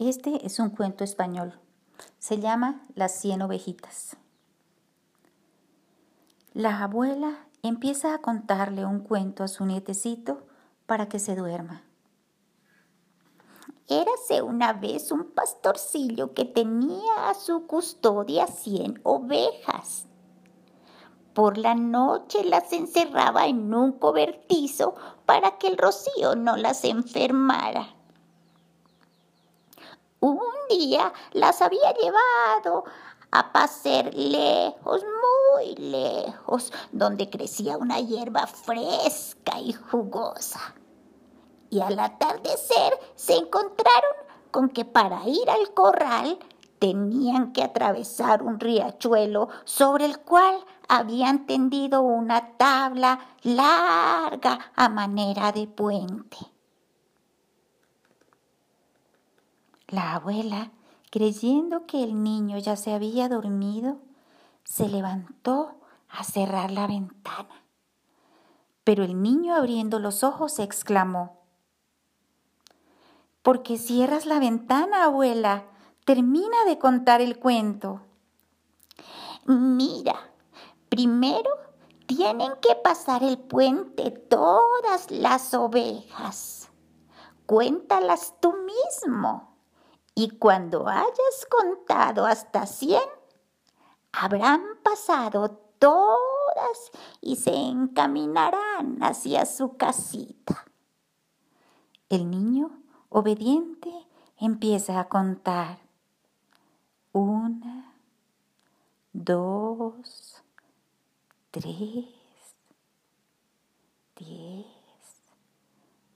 Este es un cuento español. Se llama Las cien ovejitas. La abuela empieza a contarle un cuento a su nietecito para que se duerma. Érase una vez un pastorcillo que tenía a su custodia cien ovejas. Por la noche las encerraba en un cobertizo para que el rocío no las enfermara. Un día las había llevado a pasear lejos, muy lejos, donde crecía una hierba fresca y jugosa. Y al atardecer se encontraron con que para ir al corral tenían que atravesar un riachuelo sobre el cual habían tendido una tabla larga a manera de puente. La abuela, creyendo que el niño ya se había dormido, se levantó a cerrar la ventana. Pero el niño abriendo los ojos exclamó, ¿Por qué cierras la ventana, abuela? Termina de contar el cuento. Mira, primero tienen que pasar el puente todas las ovejas. Cuéntalas tú mismo. Y cuando hayas contado hasta cien, habrán pasado todas y se encaminarán hacia su casita. El niño, obediente, empieza a contar. Una, dos, tres, diez,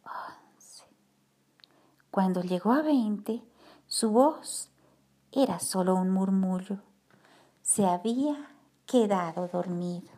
once. Cuando llegó a veinte, su voz era solo un murmullo. Se había quedado dormido.